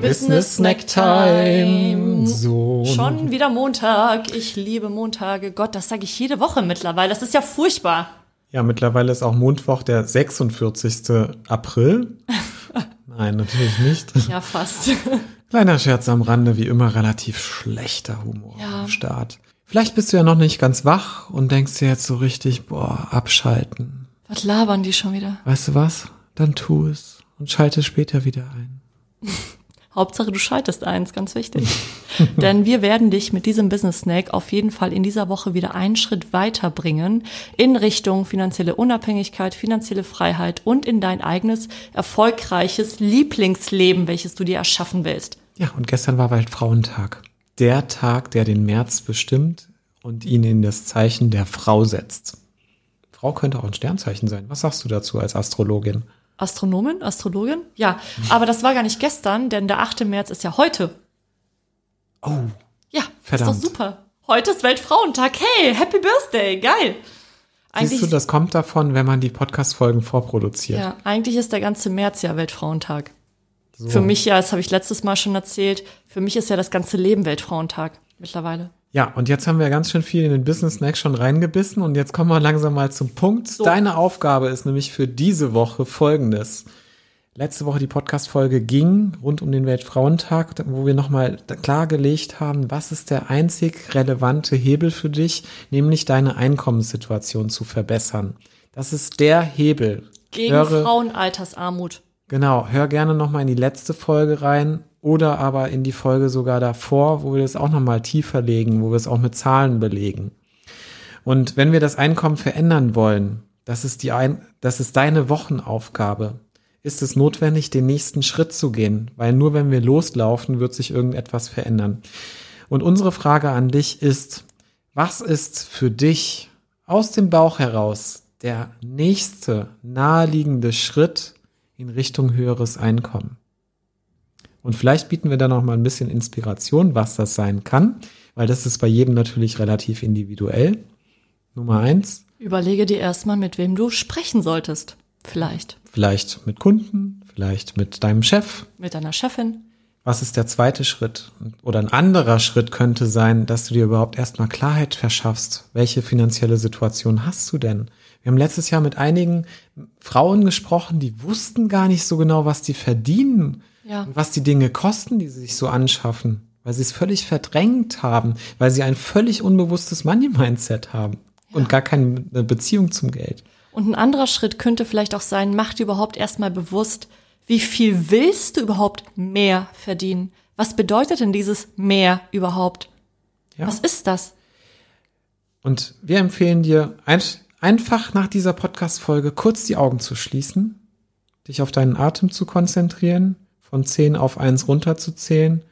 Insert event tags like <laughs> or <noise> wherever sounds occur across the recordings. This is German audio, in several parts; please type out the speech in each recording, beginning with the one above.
Business Snack Time. So. Schon wieder Montag. Ich liebe Montage. Gott, das sage ich jede Woche mittlerweile. Das ist ja furchtbar. Ja, mittlerweile ist auch Mondwoch der 46. April. <laughs> Nein, natürlich nicht. Ja, fast. <laughs> Kleiner Scherz am Rande, wie immer relativ schlechter Humor Ja. am Start. Vielleicht bist du ja noch nicht ganz wach und denkst dir jetzt so richtig, boah, abschalten. Was labern die schon wieder? Weißt du was? Dann tu es und schalte später wieder ein. <laughs> Hauptsache, du schaltest eins, ganz wichtig. <laughs> Denn wir werden dich mit diesem Business Snack auf jeden Fall in dieser Woche wieder einen Schritt weiterbringen in Richtung finanzielle Unabhängigkeit, finanzielle Freiheit und in dein eigenes erfolgreiches Lieblingsleben, welches du dir erschaffen willst. Ja, und gestern war Weltfrauentag. Der Tag, der den März bestimmt und ihn in das Zeichen der Frau setzt. Frau könnte auch ein Sternzeichen sein. Was sagst du dazu als Astrologin? Astronomin, Astrologin? Ja, aber das war gar nicht gestern, denn der 8. März ist ja heute. Oh, Ja, Verdammt. ist doch super. Heute ist Weltfrauentag. Hey, Happy Birthday, geil. siehst du, das kommt davon, wenn man die Podcast-Folgen vorproduziert. Ja, eigentlich ist der ganze März ja Weltfrauentag. Für mich ja, das habe ich letztes Mal schon erzählt, für mich ist ja das ganze Leben Weltfrauentag mittlerweile. Ja, und jetzt haben wir ganz schön viel in den Business Snack schon reingebissen und jetzt kommen wir langsam mal zum Punkt. Deine Aufgabe ist nämlich für diese Woche folgendes. Letzte Woche die Podcast-Folge ging rund um den Weltfrauentag, wo wir nochmal klargelegt haben, was ist der einzig relevante Hebel für dich, nämlich deine Einkommenssituation zu verbessern. Das ist der Hebel. Gegen Höre- Frauenaltersarmut. Genau, hör gerne nochmal in die letzte Folge rein oder aber in die Folge sogar davor, wo wir das auch nochmal tiefer legen, wo wir es auch mit Zahlen belegen. Und wenn wir das Einkommen verändern wollen, das ist die ein, das ist deine Wochenaufgabe, ist es notwendig, den nächsten Schritt zu gehen, weil nur wenn wir loslaufen, wird sich irgendetwas verändern. Und unsere Frage an dich ist, was ist für dich aus dem Bauch heraus der nächste naheliegende Schritt in Richtung höheres Einkommen? Und vielleicht bieten wir da noch mal ein bisschen Inspiration, was das sein kann, weil das ist bei jedem natürlich relativ individuell. Nummer eins, Überlege dir erstmal, mit wem du sprechen solltest. Vielleicht vielleicht mit Kunden, vielleicht mit deinem Chef. mit deiner Chefin. Was ist der zweite Schritt? Oder ein anderer Schritt könnte sein, dass du dir überhaupt erstmal Klarheit verschaffst. Welche finanzielle Situation hast du denn? Wir haben letztes Jahr mit einigen Frauen gesprochen, die wussten gar nicht so genau, was die verdienen Ja. und was die Dinge kosten, die sie sich so anschaffen, weil sie es völlig verdrängt haben, weil sie ein völlig unbewusstes Money-Mindset haben und gar keine Beziehung zum Geld. Und ein anderer Schritt könnte vielleicht auch sein, mach dir überhaupt erstmal bewusst, wie viel willst du überhaupt mehr verdienen? Was bedeutet denn dieses mehr überhaupt? Ja. Was ist das? Und wir empfehlen dir, ein, einfach nach dieser Podcast-Folge kurz die Augen zu schließen, dich auf deinen Atem zu konzentrieren, von 10 auf 1 runterzuzählen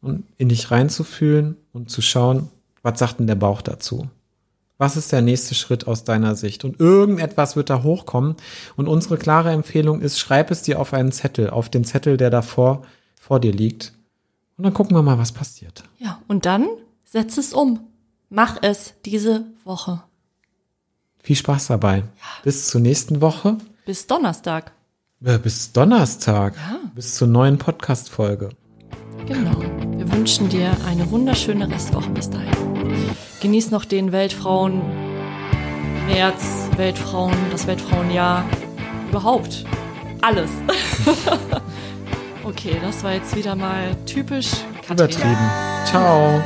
und in dich reinzufühlen und zu schauen, was sagt denn der Bauch dazu? Was ist der nächste Schritt aus deiner Sicht? Und irgendetwas wird da hochkommen. Und unsere klare Empfehlung ist, schreib es dir auf einen Zettel, auf den Zettel, der davor vor dir liegt. Und dann gucken wir mal, was passiert. Ja, und dann setz es um. Mach es diese Woche. Viel Spaß dabei. Bis zur nächsten Woche. Bis Donnerstag. Äh, Bis Donnerstag. Bis zur neuen Podcast-Folge. Genau. Wir wünschen dir eine wunderschöne Restwoche bis dahin. Genieß noch den Weltfrauen März, Weltfrauen, das Weltfrauenjahr, überhaupt alles. <laughs> okay, das war jetzt wieder mal typisch Katrin. Übertrieben. Ciao.